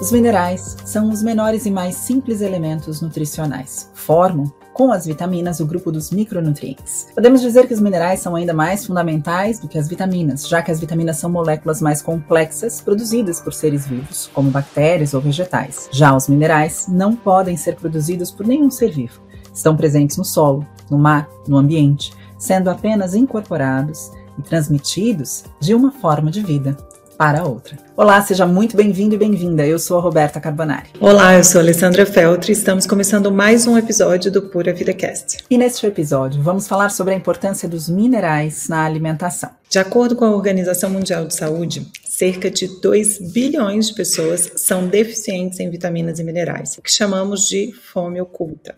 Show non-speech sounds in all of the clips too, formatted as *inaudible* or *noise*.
Os minerais são os menores e mais simples elementos nutricionais. Formam, com as vitaminas, o grupo dos micronutrientes. Podemos dizer que os minerais são ainda mais fundamentais do que as vitaminas, já que as vitaminas são moléculas mais complexas produzidas por seres vivos, como bactérias ou vegetais. Já os minerais não podem ser produzidos por nenhum ser vivo. Estão presentes no solo, no mar, no ambiente, sendo apenas incorporados e transmitidos de uma forma de vida para outra. Olá, seja muito bem-vindo e bem-vinda. Eu sou a Roberta Carbonari. Olá, eu sou a Alessandra Feltri e estamos começando mais um episódio do Pura Vida Cast. E neste episódio vamos falar sobre a importância dos minerais na alimentação. De acordo com a Organização Mundial de Saúde, cerca de 2 bilhões de pessoas são deficientes em vitaminas e minerais, o que chamamos de fome oculta.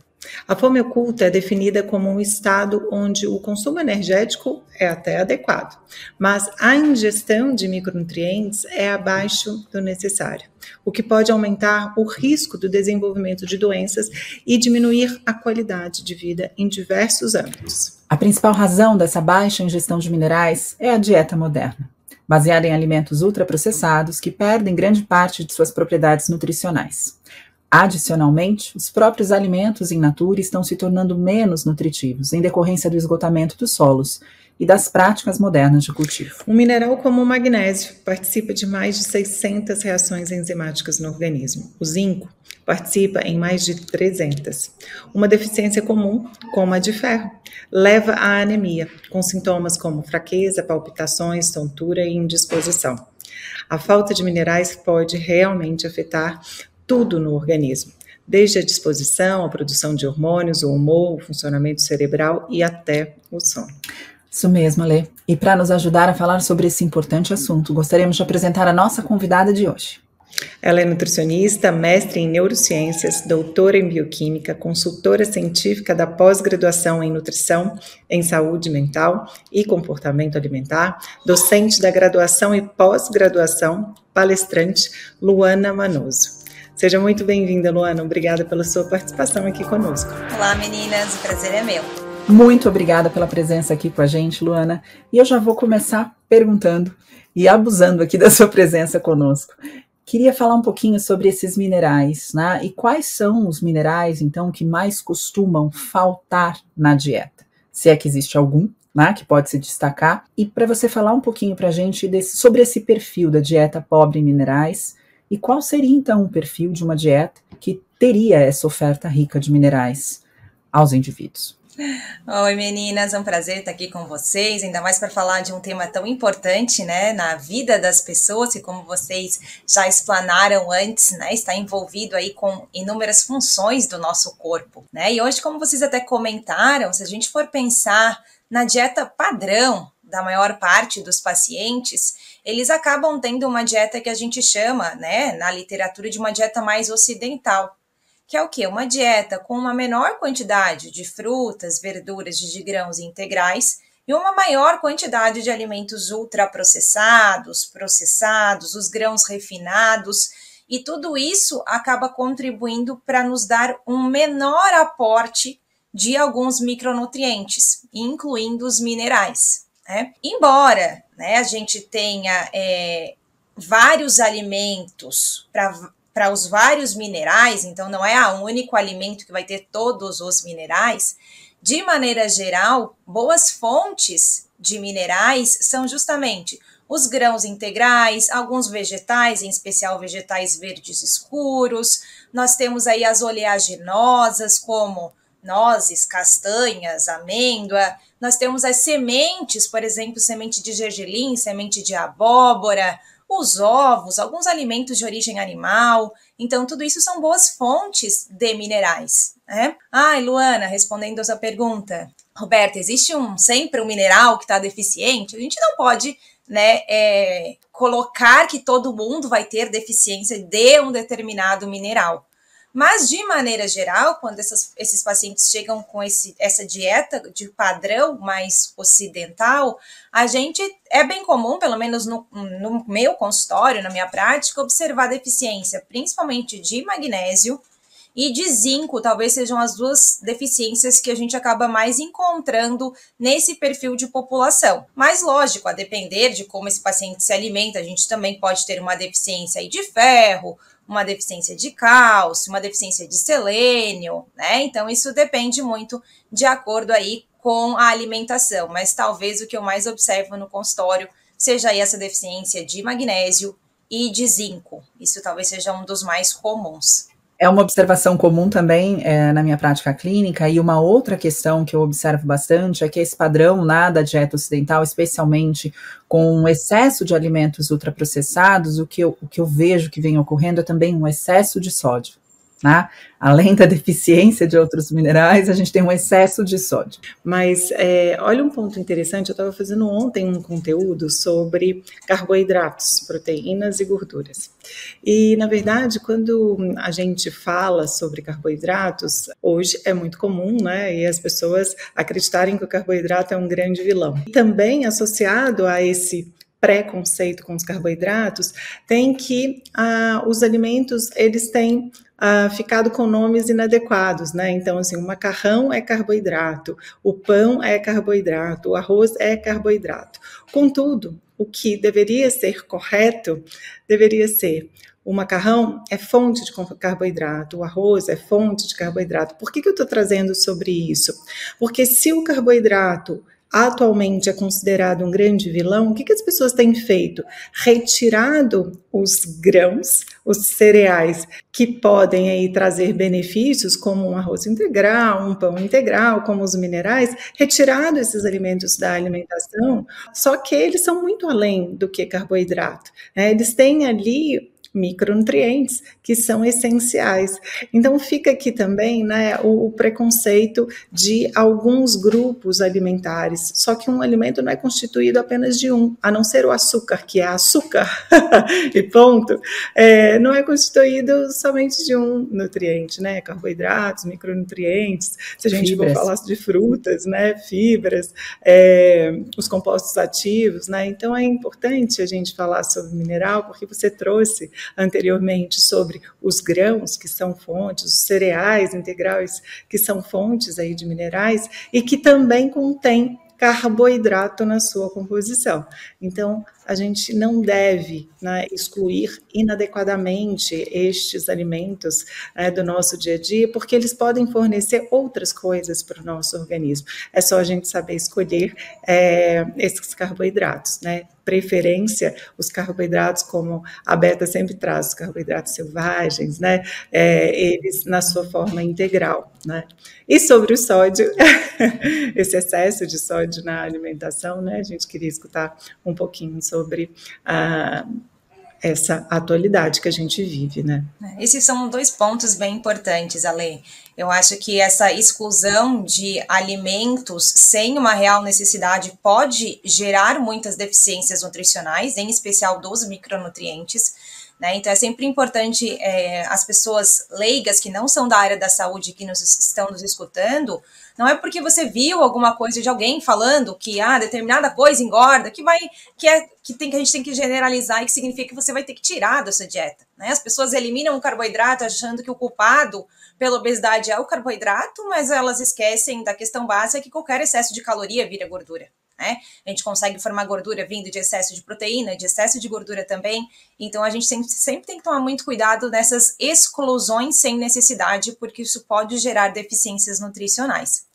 A fome oculta é definida como um estado onde o consumo energético é até adequado, mas a ingestão de micronutrientes é abaixo do necessário, o que pode aumentar o risco do desenvolvimento de doenças e diminuir a qualidade de vida em diversos âmbitos. A principal razão dessa baixa ingestão de minerais é a dieta moderna, baseada em alimentos ultraprocessados que perdem grande parte de suas propriedades nutricionais. Adicionalmente, os próprios alimentos in natura estão se tornando menos nutritivos em decorrência do esgotamento dos solos e das práticas modernas de cultivo. Um mineral como o magnésio participa de mais de 600 reações enzimáticas no organismo. O zinco participa em mais de 300. Uma deficiência comum, como a de ferro, leva à anemia, com sintomas como fraqueza, palpitações, tontura e indisposição. A falta de minerais pode realmente afetar tudo no organismo, desde a disposição, a produção de hormônios, o humor, o funcionamento cerebral e até o sono. Isso mesmo, Lê. E para nos ajudar a falar sobre esse importante assunto, gostaríamos de apresentar a nossa convidada de hoje. Ela é nutricionista, mestre em neurociências, doutora em bioquímica, consultora científica da pós-graduação em nutrição, em saúde mental e comportamento alimentar, docente da graduação e pós-graduação, palestrante Luana Manoso. Seja muito bem-vinda, Luana. Obrigada pela sua participação aqui conosco. Olá, meninas. O prazer é meu. Muito obrigada pela presença aqui com a gente, Luana. E eu já vou começar perguntando e abusando aqui *laughs* da sua presença conosco. Queria falar um pouquinho sobre esses minerais, né? E quais são os minerais, então, que mais costumam faltar na dieta? Se é que existe algum, né, que pode se destacar. E para você falar um pouquinho para a gente desse, sobre esse perfil da dieta pobre em minerais, e qual seria então o perfil de uma dieta que teria essa oferta rica de minerais aos indivíduos? Oi meninas, é um prazer estar aqui com vocês, ainda mais para falar de um tema tão importante, né, na vida das pessoas, e como vocês já explanaram antes, né, está envolvido aí com inúmeras funções do nosso corpo, né, e hoje, como vocês até comentaram, se a gente for pensar na dieta padrão da maior parte dos pacientes, eles acabam tendo uma dieta que a gente chama, né, na literatura, de uma dieta mais ocidental, que é o quê? Uma dieta com uma menor quantidade de frutas, verduras, de grãos integrais e uma maior quantidade de alimentos ultraprocessados, processados, os grãos refinados, e tudo isso acaba contribuindo para nos dar um menor aporte de alguns micronutrientes, incluindo os minerais. Né? Embora né, a gente tenha é, vários alimentos para os vários minerais, então não é o único alimento que vai ter todos os minerais, de maneira geral, boas fontes de minerais são justamente os grãos integrais, alguns vegetais, em especial vegetais verdes escuros. Nós temos aí as oleaginosas, como nozes, castanhas, amêndoa. Nós temos as sementes, por exemplo, semente de gergelim, semente de abóbora, os ovos, alguns alimentos de origem animal. Então, tudo isso são boas fontes de minerais. Né? Ai, Luana, respondendo a sua pergunta, Roberta, existe um sempre um mineral que está deficiente? A gente não pode né, é, colocar que todo mundo vai ter deficiência de um determinado mineral. Mas, de maneira geral, quando essas, esses pacientes chegam com esse, essa dieta de padrão mais ocidental, a gente é bem comum, pelo menos no, no meu consultório, na minha prática, observar deficiência, principalmente de magnésio e de zinco, talvez sejam as duas deficiências que a gente acaba mais encontrando nesse perfil de população. Mas, lógico, a depender de como esse paciente se alimenta, a gente também pode ter uma deficiência de ferro, uma deficiência de cálcio, uma deficiência de selênio, né? Então isso depende muito de acordo aí com a alimentação, mas talvez o que eu mais observo no consultório seja aí essa deficiência de magnésio e de zinco. Isso talvez seja um dos mais comuns. É uma observação comum também é, na minha prática clínica, e uma outra questão que eu observo bastante é que esse padrão lá da dieta ocidental, especialmente com excesso de alimentos ultraprocessados, o que eu, o que eu vejo que vem ocorrendo é também um excesso de sódio. Né? Além da deficiência de outros minerais, a gente tem um excesso de sódio. Mas é, olha um ponto interessante, eu estava fazendo ontem um conteúdo sobre carboidratos, proteínas e gorduras. E, na verdade, quando a gente fala sobre carboidratos, hoje é muito comum, né? E as pessoas acreditarem que o carboidrato é um grande vilão. E também associado a esse preconceito com os carboidratos, tem que ah, os alimentos eles têm ah, ficado com nomes inadequados, né? Então, assim, o macarrão é carboidrato, o pão é carboidrato, o arroz é carboidrato. Contudo, o que deveria ser correto deveria ser o macarrão é fonte de carboidrato, o arroz é fonte de carboidrato. Por que, que eu estou trazendo sobre isso? Porque se o carboidrato atualmente é considerado um grande vilão, o que, que as pessoas têm feito? Retirado os grãos, os cereais que podem aí trazer benefícios, como um arroz integral, um pão integral, como os minerais, retirado esses alimentos da alimentação, só que eles são muito além do que carboidrato. Né? Eles têm ali micronutrientes que são essenciais. Então fica aqui também né, o, o, preconceito de alguns grupos alimentares. Só que um alimento não é constituído apenas de um, a não ser o açúcar, que é açúcar, *laughs* e ponto. É, não é constituído somente de um nutriente, né? Carboidratos, micronutrientes. Se a gente fibras. for falar de frutas, né? Fibras, é, os compostos ativos, né? Então é importante a gente falar sobre mineral, porque você trouxe anteriormente sobre os grãos, que são fontes, os cereais integrais, que são fontes aí de minerais, e que também contém carboidrato na sua composição. Então, a gente não deve né, excluir inadequadamente estes alimentos né, do nosso dia a dia, porque eles podem fornecer outras coisas para o nosso organismo. É só a gente saber escolher é, esses carboidratos, né? Preferência, os carboidratos, como a Beta sempre traz, os carboidratos selvagens, né? É, eles na sua forma integral, né? E sobre o sódio, *laughs* esse excesso de sódio na alimentação, né? A gente queria escutar um pouquinho sobre a essa atualidade que a gente vive, né? Esses são dois pontos bem importantes, Ale. Eu acho que essa exclusão de alimentos sem uma real necessidade pode gerar muitas deficiências nutricionais, em especial dos micronutrientes. Né? Então é sempre importante é, as pessoas leigas que não são da área da saúde que nos estão nos escutando, não é porque você viu alguma coisa de alguém falando que ah, determinada coisa engorda, que vai que é que tem que a gente tem que generalizar e que significa que você vai ter que tirar dessa dieta. Né? As pessoas eliminam o carboidrato achando que o culpado pela obesidade é o carboidrato, mas elas esquecem da questão básica que qualquer excesso de caloria vira gordura né? A gente consegue formar gordura vindo de excesso de proteína, de excesso de gordura também. Então a gente sempre, sempre tem que tomar muito cuidado nessas exclusões sem necessidade, porque isso pode gerar deficiências nutricionais.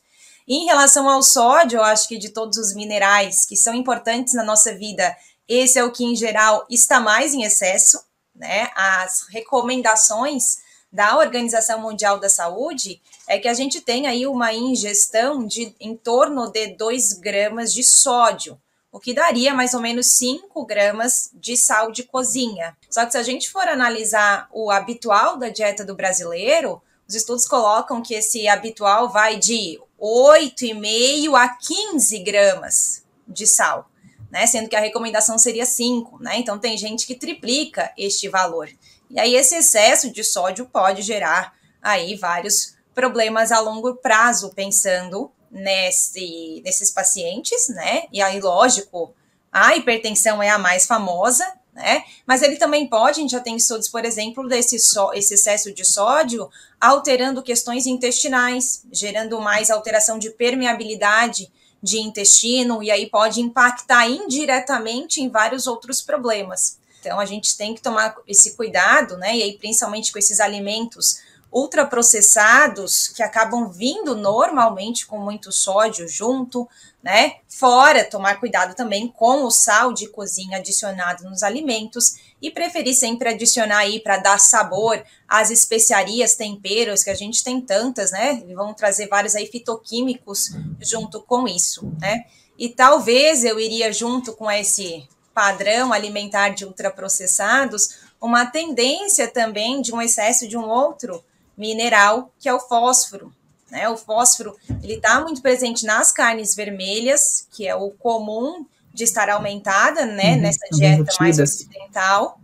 Em relação ao sódio, eu acho que de todos os minerais que são importantes na nossa vida, esse é o que em geral está mais em excesso, né? As recomendações da Organização Mundial da Saúde é que a gente tem aí uma ingestão de em torno de 2 gramas de sódio, o que daria mais ou menos 5 gramas de sal de cozinha. Só que se a gente for analisar o habitual da dieta do brasileiro, os estudos colocam que esse habitual vai de 8,5 a 15 gramas de sal, né? Sendo que a recomendação seria 5, né? Então tem gente que triplica este valor. E aí esse excesso de sódio pode gerar aí vários problemas a longo prazo, pensando nesse, nesses pacientes, né? E aí, lógico, a hipertensão é a mais famosa, né? Mas ele também pode, a gente já tem estudos, por exemplo, desse só, esse excesso de sódio alterando questões intestinais, gerando mais alteração de permeabilidade de intestino, e aí pode impactar indiretamente em vários outros problemas. Então a gente tem que tomar esse cuidado, né? E aí, principalmente com esses alimentos ultraprocessados que acabam vindo normalmente com muito sódio junto, né? Fora tomar cuidado também com o sal de cozinha adicionado nos alimentos e preferir sempre adicionar aí para dar sabor às especiarias, temperos, que a gente tem tantas, né? E vão trazer vários aí fitoquímicos junto com isso, né? E talvez eu iria junto com esse padrão alimentar de ultraprocessados, uma tendência também de um excesso de um outro mineral, que é o fósforo. Né? O fósforo ele está muito presente nas carnes vermelhas, que é o comum de estar aumentada né, uhum, nessa dieta mais ocidental,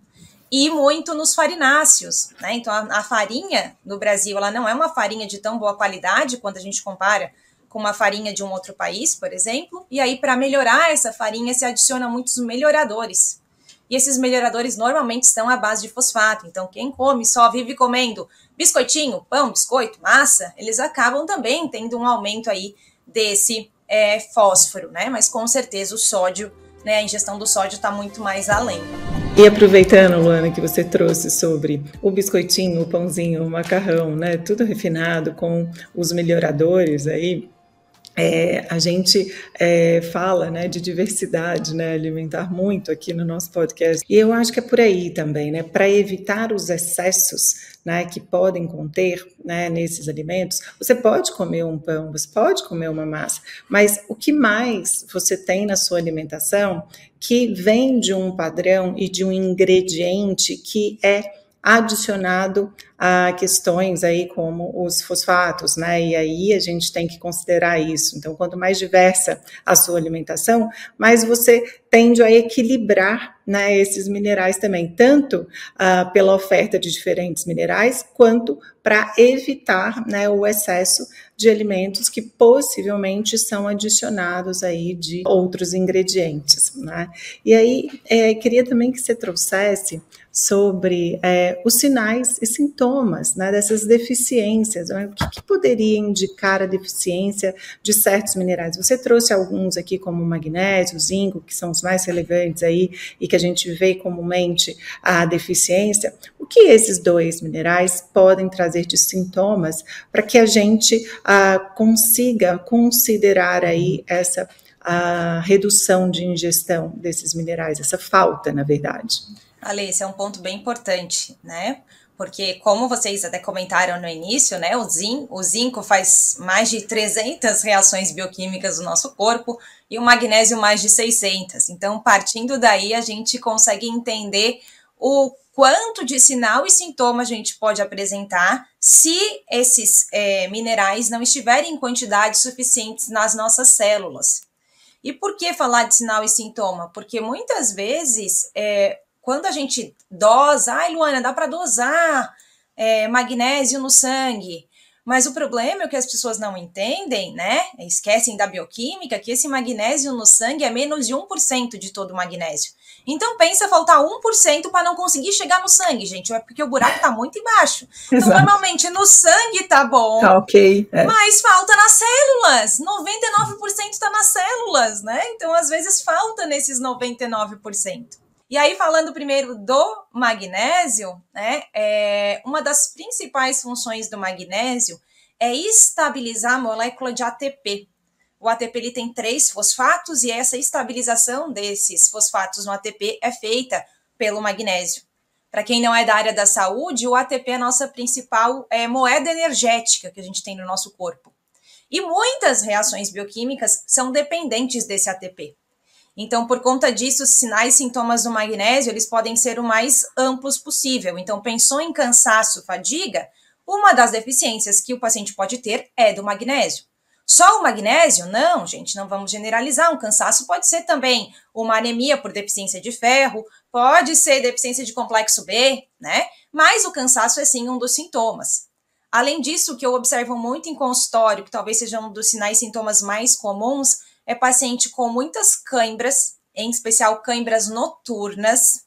e muito nos farináceos. Né? Então, a, a, farinha no Brasil ela não é uma farinha de tão boa qualidade quando a gente compara com uma farinha de um outro país, por exemplo. E aí, para melhorar essa farinha, se adiciona muitos melhoradores. E esses melhoradores normalmente estão à base de fosfato. Então, quem come só vive comendo biscoitinho, pão, biscoito, massa, eles acabam também tendo um aumento aí desse é, fósforo, né? Mas com certeza o sódio, né? A ingestão do sódio está muito mais além. E aproveitando, Luana, que você trouxe sobre o biscoitinho, o pãozinho, o macarrão, né? Tudo refinado com os melhoradores aí. É, a gente é, fala né, de diversidade né, alimentar muito aqui no nosso podcast, e eu acho que é por aí também, né, para evitar os excessos né, que podem conter né, nesses alimentos. Você pode comer um pão, você pode comer uma massa, mas o que mais você tem na sua alimentação que vem de um padrão e de um ingrediente que é adicionado a questões aí como os fosfatos, né? E aí a gente tem que considerar isso. Então, quanto mais diversa a sua alimentação, mais você tende a equilibrar né, esses minerais também, tanto uh, pela oferta de diferentes minerais, quanto para evitar né, o excesso de alimentos que possivelmente são adicionados aí de outros ingredientes. Né? E aí, é, queria também que você trouxesse sobre é, os sinais e sintomas né, dessas deficiências. Né? O que, que, poderia indicar a deficiência de certos minerais? Você trouxe alguns aqui, como o magnésio, o zinco, que são os mais relevantes aí e que a gente vê comumente a deficiência. O que esses dois minerais podem trazer de sintomas para que a gente ah, consiga considerar aí essa a redução de ingestão desses minerais, essa falta, na verdade. Ale, esse é um ponto bem importante, né? Porque, como vocês até comentaram no início, né, o, zin, o zinco faz mais de 300 reações bioquímicas no nosso corpo e o magnésio mais de 600. Então, partindo daí, a gente consegue entender o quanto de sinal e sintoma a gente pode apresentar se esses é, minerais não estiverem em quantidades suficientes nas nossas células. E por que falar de sinal e sintoma? Porque muitas vezes é, quando a gente dosa, ai, Luana, dá para dosar é, magnésio no sangue. Mas o problema é que as pessoas não entendem, né? Esquecem da bioquímica, que esse magnésio no sangue é menos de 1% de todo o magnésio. Então pensa faltar 1% para não conseguir chegar no sangue, gente. É porque o buraco tá muito embaixo. *laughs* Então, normalmente no sangue tá bom. Tá ok. É. Mas falta nas células. 99% tá nas células, né? Então, às vezes, falta nesses 99%. E aí, falando primeiro do magnésio, né, é, uma das principais funções do magnésio é estabilizar a molécula de ATP. O ATP ele tem três fosfatos e essa estabilização desses fosfatos no ATP é feita pelo magnésio. Para quem não é da área da saúde, o ATP é a nossa principal é, moeda energética que a gente tem no nosso corpo. E muitas reações bioquímicas são dependentes desse ATP. Então, por conta disso, os sinais e sintomas do magnésio, eles podem ser o mais amplos possível. Então, pensou em cansaço, fadiga, uma das deficiências que o paciente pode ter é do magnésio. Só o magnésio? Não, gente, não vamos generalizar. Um cansaço pode ser também uma anemia por deficiência de ferro, pode ser deficiência de complexo B, né? Mas o cansaço é sim um dos sintomas. Além disso, o que eu observo muito em consultório, que talvez seja um dos sinais e sintomas mais comuns, é paciente com muitas cãibras, em especial cãibras noturnas,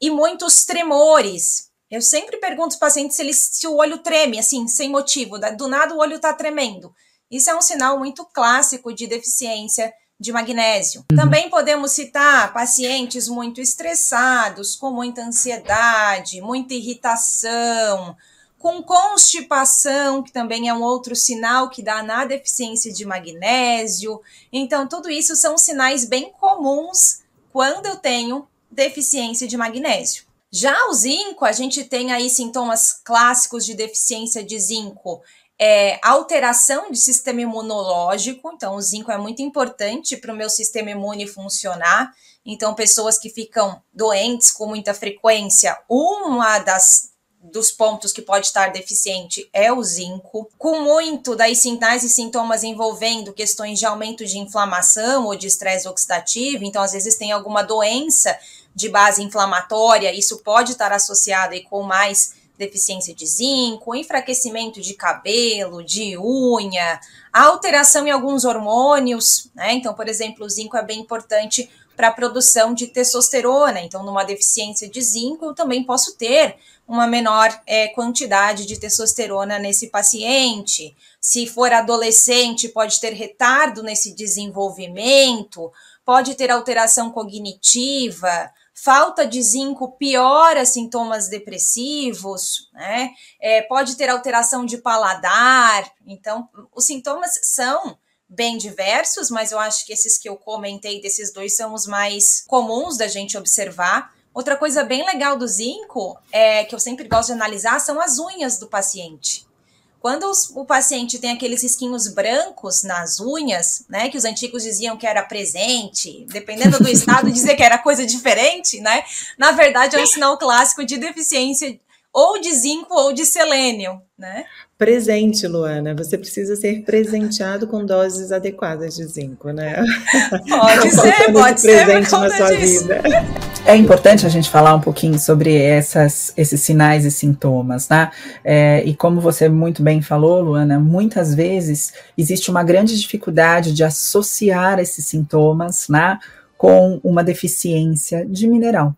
e muitos tremores. Eu sempre pergunto aos pacientes se, ele, se o olho treme, assim, sem motivo, do nada o olho está tremendo. Isso é um sinal muito clássico de deficiência de magnésio. Uhum. Também podemos citar pacientes muito estressados, com muita ansiedade, muita irritação, com constipação, que também é um outro sinal que dá na deficiência de magnésio. Então, tudo isso são sinais bem comuns quando eu tenho deficiência de magnésio. Já o zinco, a gente tem aí sintomas clássicos de deficiência de zinco. É, alteração de sistema imunológico, então o zinco é muito importante para o meu sistema imune funcionar. Então, pessoas que ficam doentes com muita frequência, uma das dos pontos que pode estar deficiente é o zinco, com muito daí sinais e sintomas envolvendo questões de aumento de inflamação ou de estresse oxidativo, então às vezes tem alguma doença de base inflamatória, isso pode estar associado aí com mais deficiência de zinco, enfraquecimento de cabelo, de unha, alteração em alguns hormônios, né? Então, por exemplo, o zinco é bem importante para a produção de testosterona. Então, numa deficiência de zinco, eu também posso ter uma menor é, quantidade de testosterona nesse paciente. Se for adolescente, pode ter retardo nesse desenvolvimento, pode ter alteração cognitiva, falta de zinco piora sintomas depressivos, né? É, pode ter alteração de paladar. Então, os sintomas são bem diversos, mas eu acho que esses que eu comentei desses dois são os mais comuns da gente observar. Outra coisa bem legal do zinco, é, que eu sempre gosto de analisar, são as unhas do paciente. Quando os, o paciente tem aqueles risquinhos brancos nas unhas, né, que os antigos diziam que era presente, dependendo do *laughs* estado, dizer que era coisa diferente, né? Na verdade, é um sinal clássico de deficiência ou de zinco ou de selênio, né? Presente, Luana. Você precisa ser presenteado com doses adequadas de zinco, né? Pode *laughs* ser, pode ser presente na sua disso. vida. É importante a gente falar um pouquinho sobre essas, esses sinais e sintomas, tá? É, e como você muito bem falou, Luana, muitas vezes existe uma grande dificuldade de associar esses sintomas, né, com uma deficiência de mineral.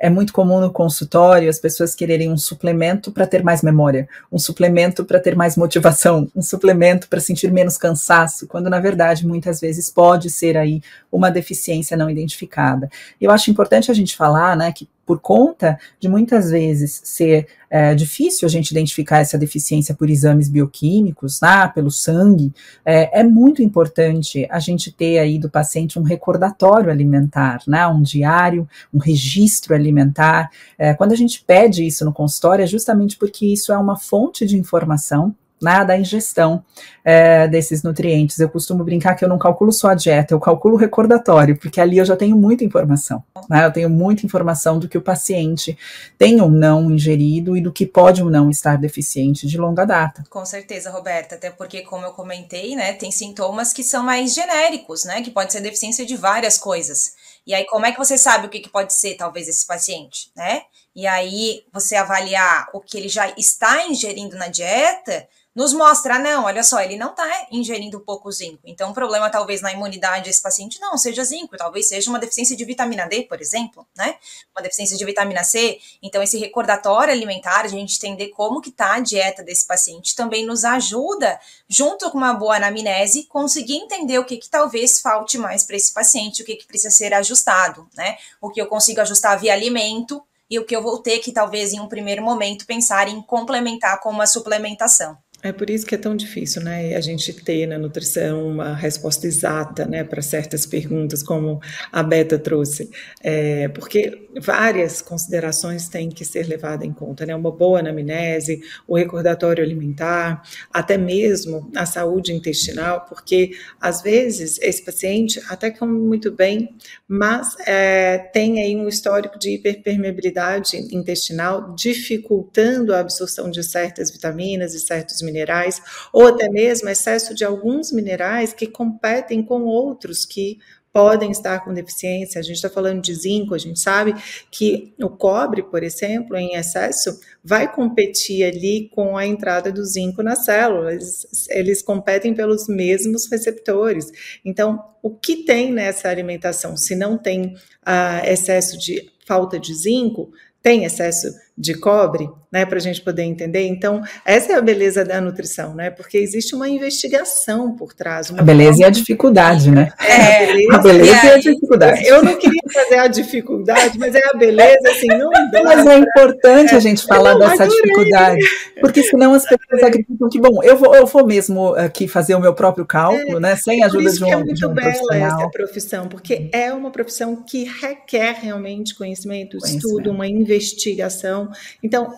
É muito comum no consultório as pessoas quererem um suplemento para ter mais memória, um suplemento para ter mais motivação, um suplemento para sentir menos cansaço, quando na verdade muitas vezes pode ser aí uma deficiência não identificada. Eu acho importante a gente falar, né, que por conta de muitas vezes ser é, difícil a gente identificar essa deficiência por exames bioquímicos, né, pelo sangue, é, é, muito importante a gente ter aí do paciente um recordatório alimentar, né, um diário, um registro alimentar. É, quando a gente pede isso no consultório, é justamente porque isso é uma fonte de informação né, da ingestão é, desses nutrientes. Eu costumo brincar que eu não calculo só a dieta, eu calculo o recordatório, porque ali eu já tenho muita informação. Né, eu tenho muita informação do que o paciente tem ou não ingerido e do que pode ou não estar deficiente de longa data. Com certeza, Roberta, até porque, como eu comentei, né, tem sintomas que são mais genéricos, né, que pode ser deficiência de várias coisas. E aí, como é que você sabe o que, que pode ser, talvez, esse paciente, né? E aí, você avaliar o que ele já está ingerindo na dieta nos mostra, não, olha só, ele não está ingerindo pouco zinco. Então, o problema talvez na imunidade desse paciente não seja zinco, talvez seja uma deficiência de vitamina D, por exemplo, né? Uma deficiência de vitamina C. Então, esse recordatório alimentar, a gente entender como que está a dieta desse paciente, também nos ajuda, junto com uma boa anamnese, conseguir entender o que, que talvez falte mais para esse paciente, o que, que precisa ser ajustado, né? O que eu consigo ajustar via alimento e o que eu vou ter que, talvez, em um primeiro momento, pensar em complementar com uma suplementação. É por isso que é tão difícil, né, a gente ter na nutrição uma resposta exata, né, para certas perguntas, como a Beta trouxe, é, porque várias considerações têm que ser levadas em conta, né, uma boa anamnese, o recordatório alimentar, até mesmo a saúde intestinal, porque às vezes esse paciente até come muito bem, mas é, tem aí um histórico de hiperpermeabilidade intestinal, dificultando a absorção de certas vitaminas e certos minerais, ou até mesmo excesso de alguns minerais que competem com outros que podem estar com deficiência. A gente está falando de zinco, a gente sabe que o cobre, por exemplo, em excesso, vai competir ali com a entrada do zinco nas células. Eles competem pelos mesmos receptores. Então, o que tem nessa alimentação? Se não tem ah, excesso de falta de zinco, tem excesso de cobre, né, para a gente poder entender. Então, essa é a beleza da nutrição, né? Porque existe uma investigação por trás. a beleza e a dificuldade, né? É, a beleza, *laughs* a beleza e, a dificuldade. Eu não queria fazer a dificuldade, mas é a beleza, assim, não dá. *laughs* Mas é importante é, a gente falar não, dessa dificuldade, porque senão as pessoas acreditam que, bom, eu vou, eu vou mesmo aqui fazer o meu próprio cálculo, é, né, sem a ajuda de um, é muito de um bela essa profissão, porque é uma profissão que requer realmente conhecimento, conhecimento. estudo, uma investigação, então,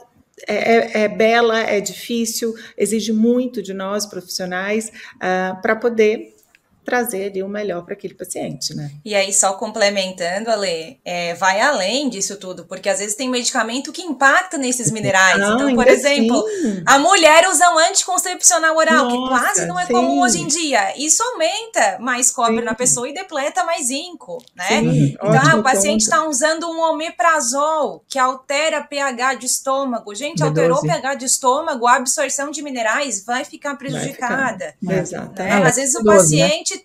é, é, é, bela, é difícil, exige muito de nós profissionais uh, para poder trazer ali o melhor para aquele paciente, né? E aí, só complementando, Ale, é, vai além disso tudo, porque às vezes tem medicamento que impacta nesses *laughs* minerais. Não, então, por exemplo, sim. a mulher usa um anticoncepcional oral, Nossa, que quase não é sim. comum hoje em dia. Isso aumenta mais cobre sim. na pessoa e depleta mais zinco, né? Então, ah, o paciente está usando um omeprazol, que altera pH de estômago. Gente, alterou o pH de estômago, a absorção de minerais vai ficar prejudicada. Vai ficar. Né? Exatamente. Às vezes o né? paciente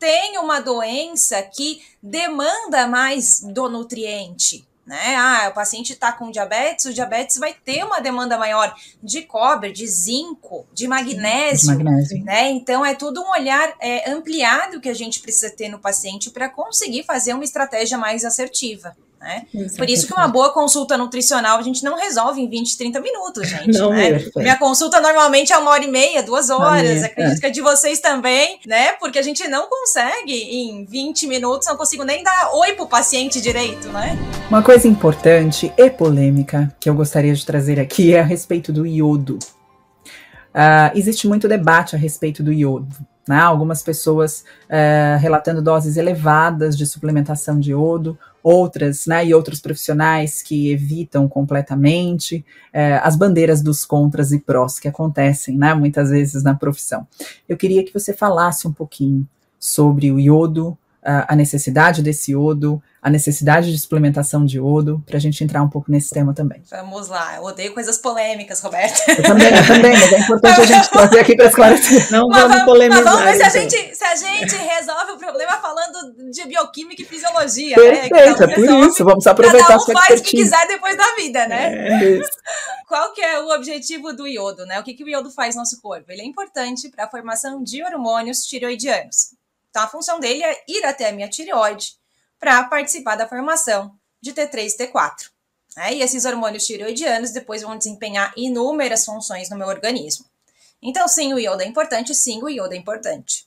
tem uma doença que demanda mais do nutriente. Né? Ah, o paciente está com diabetes, o diabetes vai ter uma demanda maior de cobre, de zinco, de magnésio, magnésio. né? Então é tudo um olhar é, ampliado que a gente precisa ter no paciente para conseguir fazer uma estratégia mais assertiva. Né? Por isso que uma boa consulta nutricional a gente não resolve em 20, 30 minutos, gente. Não né? É. Minha consulta normalmente é uma hora e meia, duas horas. Acredito é. que a de vocês também, né? Porque a gente não consegue em 20 minutos, não consigo nem dar oi pro paciente direito, né? Uma coisa importante e polêmica que eu gostaria de trazer aqui é a respeito do iodo. Uh, existe muito debate a respeito do iodo. Né? Algumas pessoas uh, relatando doses elevadas de suplementação de iodo, outras, né, e outros profissionais que evitam completamente, é, as bandeiras dos contras e prós que acontecem, né, muitas vezes na profissão. Eu queria que você falasse um pouquinho sobre o iodo, a necessidade desse iodo, a necessidade de suplementação de iodo, para a gente entrar um pouco nesse tema também. Vamos lá, eu odeio coisas polêmicas, Roberta. Eu também, eu também, mas é importante a gente trazer aqui para esclarecer. Não vamos, vamos polemizar. Mas vamos ver se a, então. gente, se a gente resolve o problema falando de bioquímica e fisiologia. Perfeito, né? Então, é por resolve, isso, vamos aproveitar cada um faz o que quiser depois da vida, né? É. Qual que é o objetivo do iodo, né? O que, que o iodo faz no nosso corpo? Ele é importante para a formação de hormônios tiroidianos. Então, a função dele é ir até a minha tireoide para participar da formação de T3 e T4. Né? E esses hormônios tireoidianos depois vão desempenhar inúmeras funções no meu organismo. Então, sim, o iodo é importante, sim, o iodo é importante.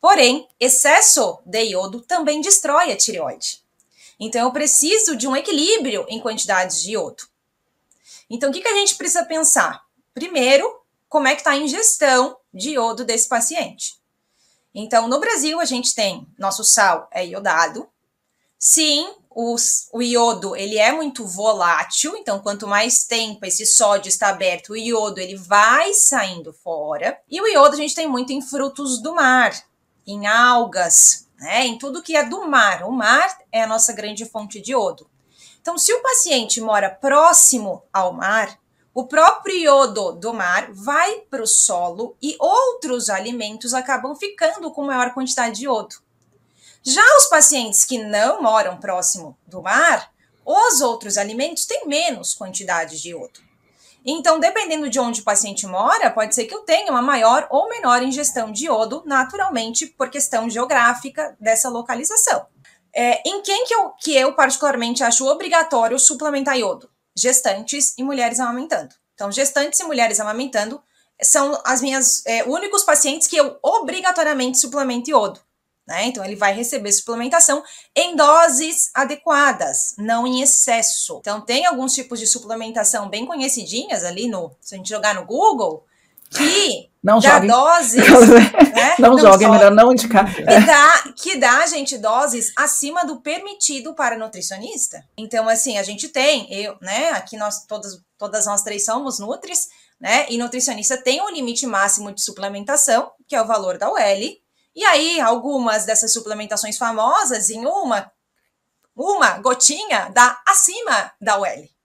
Porém, excesso de iodo também destrói a tireoide. Então, eu preciso de um equilíbrio em quantidades de iodo. Então, o que, que a gente precisa pensar? Primeiro, como é que está a ingestão de iodo desse paciente. Então, no Brasil, a gente tem nosso sal é iodado. Sim, os, o iodo ele é muito volátil, então quanto mais tempo esse sódio está aberto, o iodo ele vai saindo fora. E o iodo a gente tem muito em frutos do mar, em algas, né? Em tudo que é do mar. O mar é a nossa grande fonte de iodo. Então, se o paciente mora próximo ao mar, o próprio iodo do mar vai para o solo e outros alimentos acabam ficando com maior quantidade de iodo. Já os pacientes que não moram próximo do mar, os outros alimentos têm menos quantidade de iodo. Então, dependendo de onde o paciente mora, pode ser que eu tenha uma maior ou menor ingestão de iodo, naturalmente, por questão geográfica dessa localização. É, em quem que eu, que eu particularmente acho obrigatório suplementar iodo? Gestantes e mulheres amamentando. Então, gestantes e mulheres amamentando são as minhas é, únicos pacientes que eu obrigatoriamente suplemento iodo. Né? Então, ele vai receber suplementação em doses adequadas, não em excesso. Então, tem alguns tipos de suplementação bem conhecidinhas ali no. Se a gente jogar no Google, que não dá joguem. doses. *laughs* né? Não, não joguem, é melhor não indicar. Que dá, que dá, gente, doses acima do permitido para nutricionista. Então, assim, a gente tem, eu, né? Aqui nós todas, todas nós três somos nutris, né? E nutricionista tem um limite máximo de suplementação, que é o valor da UL. E aí, algumas dessas suplementações famosas, em uma, uma gotinha, dá acima da UL.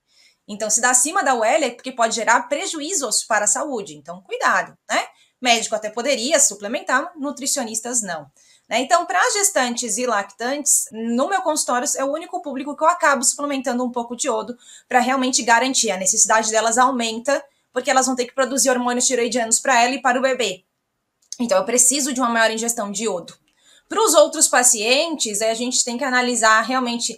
Então, se dá acima da UL é porque pode gerar prejuízos para a saúde. Então, cuidado, né? Médico até poderia suplementar, nutricionistas não. Né? Então, para gestantes e lactantes, no meu consultório é o único público que eu acabo suplementando um pouco de iodo para realmente garantir. A necessidade delas aumenta, porque elas vão ter que produzir hormônios tiroidianos para ela e para o bebê. Então, eu preciso de uma maior ingestão de iodo. Para os outros pacientes, a gente tem que analisar realmente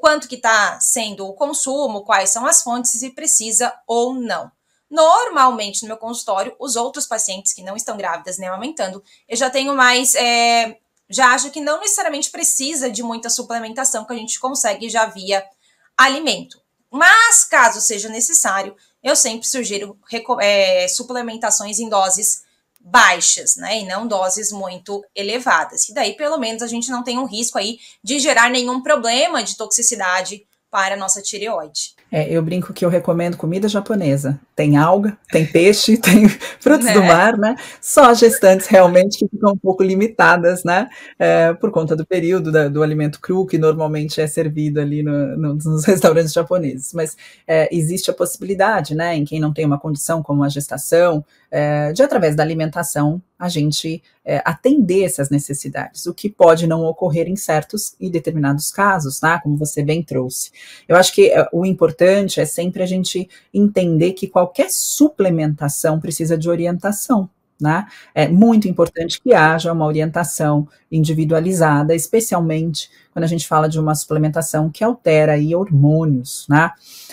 quanto que está sendo o consumo, quais são as fontes, se precisa ou não. Normalmente, no meu consultório, os outros pacientes que não estão grávidas nem amamentando, eu já tenho mais é, já acho que não necessariamente precisa de muita suplementação que a gente consegue já via alimento. Mas, caso seja necessário, eu sempre sugiro é, suplementações em doses baixas, né? E não doses muito elevadas. E daí, pelo menos, a gente não tem um risco aí de gerar nenhum problema de toxicidade para a nossa tireoide. É, eu brinco que eu recomendo comida japonesa. Tem alga, tem peixe, *laughs* tem frutos é. do mar, né? Só gestantes realmente que ficam um pouco limitadas, né? É, por conta do período da, do alimento cru, que normalmente é servido ali no, no, nos *laughs* restaurantes japoneses. Mas é, existe a possibilidade, né? Em quem não tem uma condição como a gestação, é, de através da alimentação a gente é, atender essas necessidades, o que pode não ocorrer em certos e determinados casos, tá? Como você bem trouxe. Eu acho que é, o importante é sempre a gente entender que qualquer suplementação precisa de orientação. Né? É muito importante que haja uma orientação individualizada, especialmente quando a gente fala de uma suplementação que altera aí hormônios, né?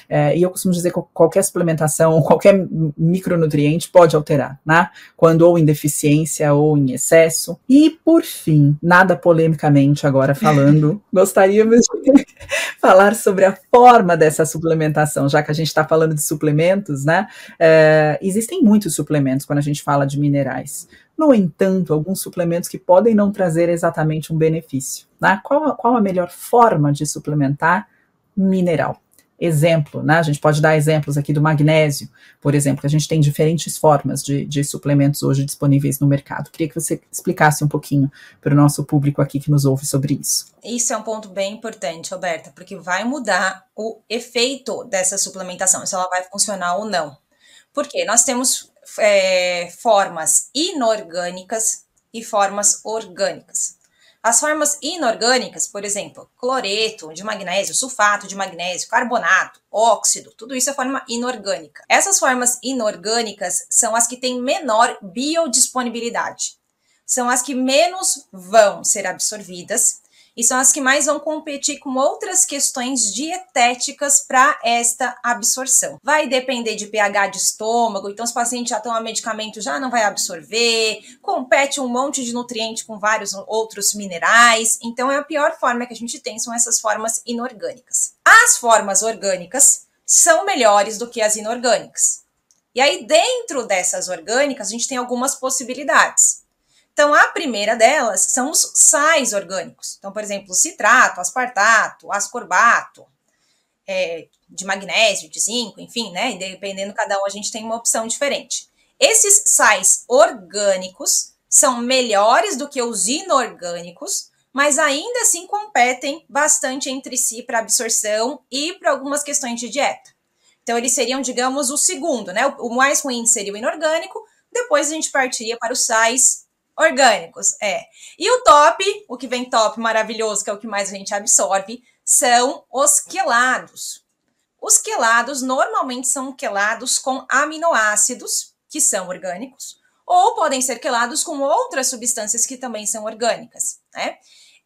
É, e eu costumo dizer que qualquer suplementação, *laughs* qualquer micronutriente pode alterar, né? Quando ou em deficiência ou em excesso. E, por fim, nada polemicamente agora falando, *laughs* gostaríamos de *laughs* falar sobre a forma dessa suplementação, já que a gente está falando de suplementos, né? É, existem muitos suplementos quando a gente fala de minerais. No entanto, alguns suplementos que podem não trazer exatamente um benefício. Né? Qual, qual a melhor forma de suplementar mineral? Exemplo, né? A gente pode dar exemplos aqui do magnésio, por exemplo, que a gente tem diferentes formas de, de suplementos hoje disponíveis no mercado. Queria que você explicasse um pouquinho para o nosso público aqui que nos ouve sobre isso. Isso é um ponto bem importante, Roberta, porque vai mudar o efeito dessa suplementação, se ela vai funcionar ou não. Porque nós temos é, formas inorgânicas e formas orgânicas. As formas inorgânicas, por exemplo, cloreto de magnésio, sulfato de magnésio, carbonato, óxido, tudo isso é forma inorgânica. Essas formas inorgânicas são as que têm menor biodisponibilidade. São as que menos vão ser absorvidas e são as que mais vão competir com outras questões dietéticas para esta absorção. Vai depender de pH de estômago, então os pacientes já tomam medicamento já não vai absorver, compete um monte de nutriente com vários outros minerais, então é a pior forma que a gente tem são essas formas inorgânicas. As formas orgânicas são melhores do que as inorgânicas. E aí dentro dessas orgânicas a gente tem algumas possibilidades. Então, a primeira delas são os sais orgânicos. Então, por exemplo, citrato, aspartato, ascorbato, é, de magnésio, de zinco, enfim, né? E dependendo cada um, a gente tem uma opção diferente. Esses sais orgânicos são melhores do que os inorgânicos, mas ainda assim competem bastante entre si para absorção e para algumas questões de dieta. Então, eles seriam, digamos, o segundo, né? O mais ruim seria o inorgânico, depois a gente partiria para os sais orgânicos, é. E o top, o que vem top maravilhoso, que é o que mais a gente absorve, são os quelados. Os quelados normalmente são quelados com aminoácidos, que são orgânicos, ou podem ser quelados com outras substâncias que também são orgânicas, né?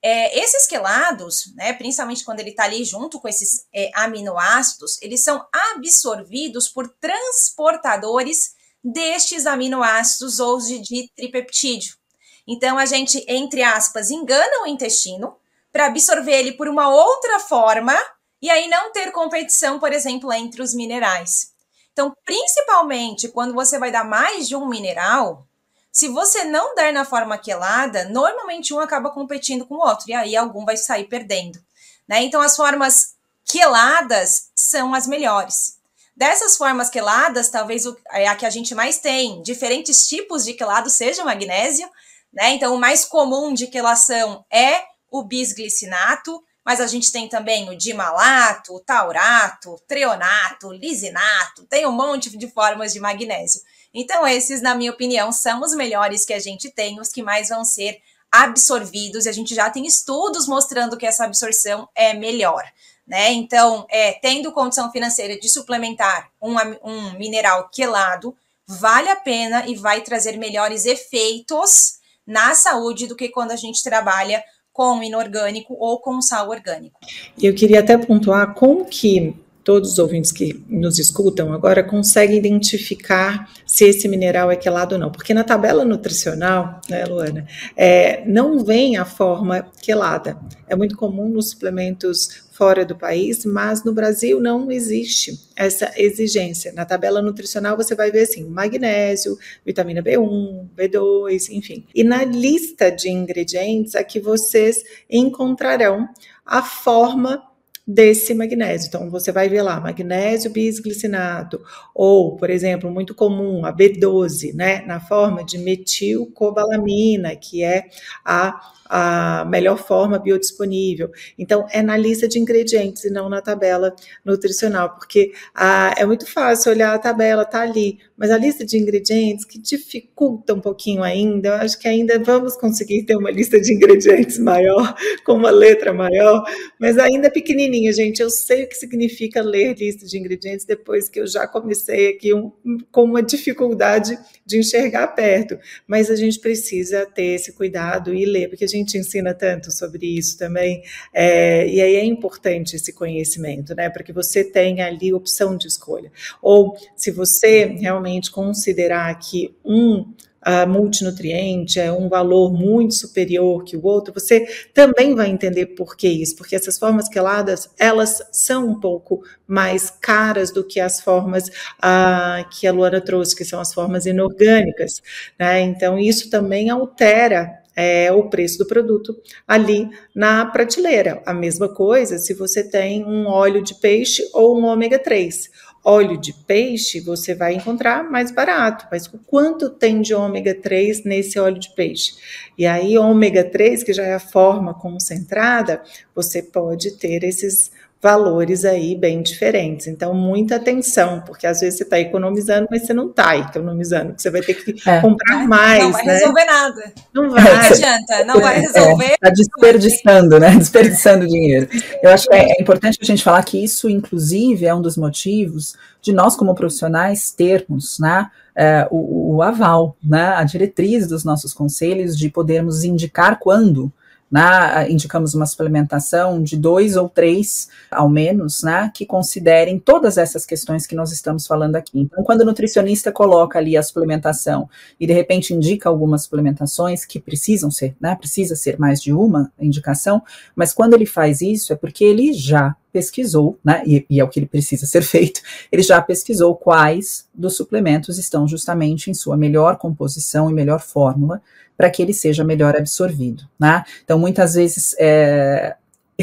É, esses quelados, né, principalmente quando ele está ali junto com esses é, aminoácidos, eles são absorvidos por transportadores destes aminoácidos ou de, de tripeptídeo. Então, a gente, entre aspas, engana o intestino para absorver ele por uma outra forma e aí não ter competição, por exemplo, entre os minerais. Então, principalmente quando você vai dar mais de um mineral, se você não der na forma quelada, normalmente um acaba competindo com o outro e aí algum vai sair perdendo. Né? Então, as formas queladas são as melhores. Dessas formas queladas, talvez é a que a gente mais tem, diferentes tipos de quelado seja magnésio, né? Então, o mais comum de quelação é o bisglicinato, mas a gente tem também o dimalato, o taurato, treonato, lisinato, tem um monte de formas de magnésio. Então, esses, na minha opinião, são os melhores que a gente tem, os que mais vão ser absorvidos, e a gente já tem estudos mostrando que essa absorção é melhor. Né? Então, é, tendo condição financeira de suplementar um, um mineral quelado, vale a pena e vai trazer melhores efeitos na saúde do que quando a gente trabalha com inorgânico ou com sal orgânico. Eu queria até pontuar como que todos os ouvintes que nos escutam agora conseguem identificar se esse mineral é quelado ou não. Porque na tabela nutricional, né, Luana, é, não vem a forma quelada. É muito comum nos suplementos fora do país, mas no Brasil não existe essa exigência. Na tabela nutricional você vai ver assim, magnésio, vitamina B1, B2, enfim. E na lista de ingredientes aqui vocês encontrarão a forma desse magnésio. Então, você vai ver lá, magnésio bisglicinato, ou, por exemplo, muito comum, a B12, né, na forma de metilcobalamina, que é a a melhor forma biodisponível. Então, é na lista de ingredientes e não na tabela nutricional, porque ah, é muito fácil olhar a tabela, tá ali, mas a lista de ingredientes que dificulta um pouquinho ainda, eu acho que ainda vamos conseguir ter uma lista de ingredientes *laughs* maior, com uma letra maior, mas ainda é pequenininha, gente. Eu sei o que significa ler lista de ingredientes depois que eu já comecei aqui um, com uma dificuldade de enxergar perto, mas a gente precisa ter esse cuidado e ler, porque a gente ensina tanto sobre isso também, é, e aí é importante esse conhecimento, né, para que você tenha ali opção de escolha. Ou se você realmente realmente considerar que um uh, multinutriente é um valor muito superior que o outro, você também vai entender por que isso, porque essas formas queladas, elas são um pouco mais caras do que as formas uh, que a Luana trouxe, que são as formas inorgânicas, né? Então, isso também altera é, o preço do produto ali na prateleira. A mesma coisa se você tem um óleo de peixe ou um ômega 3 óleo de peixe você vai encontrar mais barato, mas quanto tem de ômega 3 nesse óleo de peixe? E aí, ômega 3, que já é a forma concentrada, você pode ter esses valores aí bem diferentes. Então, muita atenção, porque às vezes você está economizando, mas você não está economizando, você vai ter que é. comprar mais. Não vai né? resolver nada. Não vai. Não adianta, não vai resolver. Está é, desperdiçando, né? *laughs* Desperdiçando dinheiro. Eu acho que é importante a gente falar que isso, inclusive, é um dos motivos de nós, como profissionais, termos, né? É, o, o aval, né, a diretriz dos nossos conselhos de podermos indicar quando né, indicamos uma suplementação de dois ou três, ao menos, né, que considerem todas essas questões que nós estamos falando aqui. Então, quando o nutricionista coloca ali a suplementação e de repente indica algumas suplementações que precisam ser, né, precisa ser mais de uma indicação, mas quando ele faz isso é porque ele já pesquisou, né, e, e, é o que ele precisa ser *laughs* feito, ele já pesquisou quais dos suplementos estão justamente em sua melhor composição e melhor fórmula para que ele seja melhor absorvido, né? Então, muitas vezes é,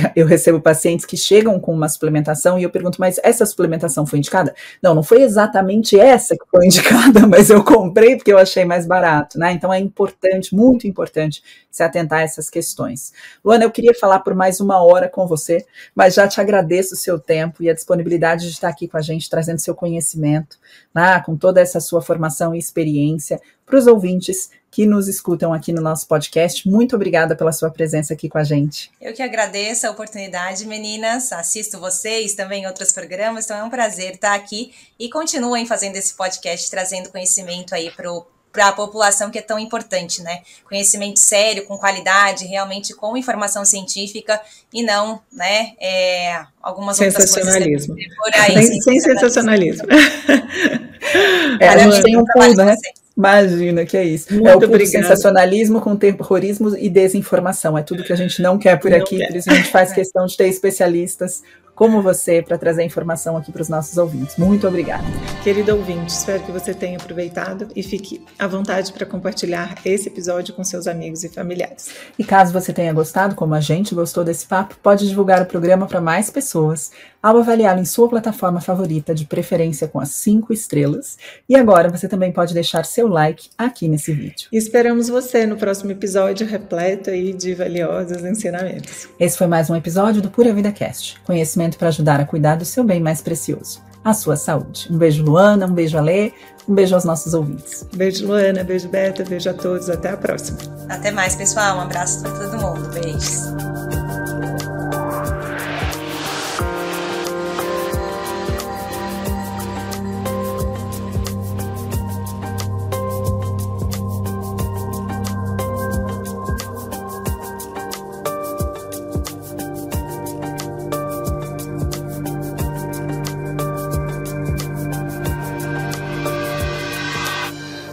*laughs* eu recebo pacientes que chegam com uma suplementação e eu pergunto, mas essa suplementação foi indicada? Não, não foi exatamente essa que foi *laughs* indicada, mas eu comprei porque eu achei mais barato, né? Então é importante, muito importante, se atentar a essas questões. Luana, eu queria falar por mais uma hora com você, mas já te agradeço o seu tempo e a disponibilidade de estar aqui com a gente, trazendo seu conhecimento, né? com toda essa sua formação e experiência para os ouvintes que nos escutam aqui no nosso podcast. Muito obrigada pela sua presença aqui com a gente. Eu que agradeço a oportunidade, meninas. Assisto vocês também em outros programas, então é um prazer estar aqui e continuem fazendo esse podcast, trazendo conhecimento aí para a população que é tão importante, né? Conhecimento sério, com qualidade, realmente com informação científica e não, né, é, algumas outras coisas por aí. Sem, sem sensacionalismo. É, a gente tem um pulo, né? Vocês. Imagina, que é isso. Muito é o obrigada. sensacionalismo com terrorismo e desinformação. É tudo que a gente não quer por não aqui, quer. por isso a gente faz questão de ter especialistas como você para trazer informação aqui para os nossos ouvintes. Muito obrigada. Querido ouvinte, espero que você tenha aproveitado e fique à vontade para compartilhar esse episódio com seus amigos e familiares. E caso você tenha gostado, como a gente gostou desse papo, pode divulgar o programa para mais pessoas ao avaliá-lo em sua plataforma favorita, de preferência com as cinco estrelas. E agora você também pode deixar seu like aqui nesse vídeo. E esperamos você no próximo episódio repleto aí de valiosos ensinamentos. Esse foi mais um episódio do Pura Vida Cast. Conhecimento para ajudar a cuidar do seu bem mais precioso. a sua saúde. Um beijo, Luana, um beijo, Alê, um beijo aos nossos ouvintes. Beijo, Luana, beijo, Beta, beijo a todos, até a próxima. Até mais, pessoal. Um abraço para todo mundo. Beijos.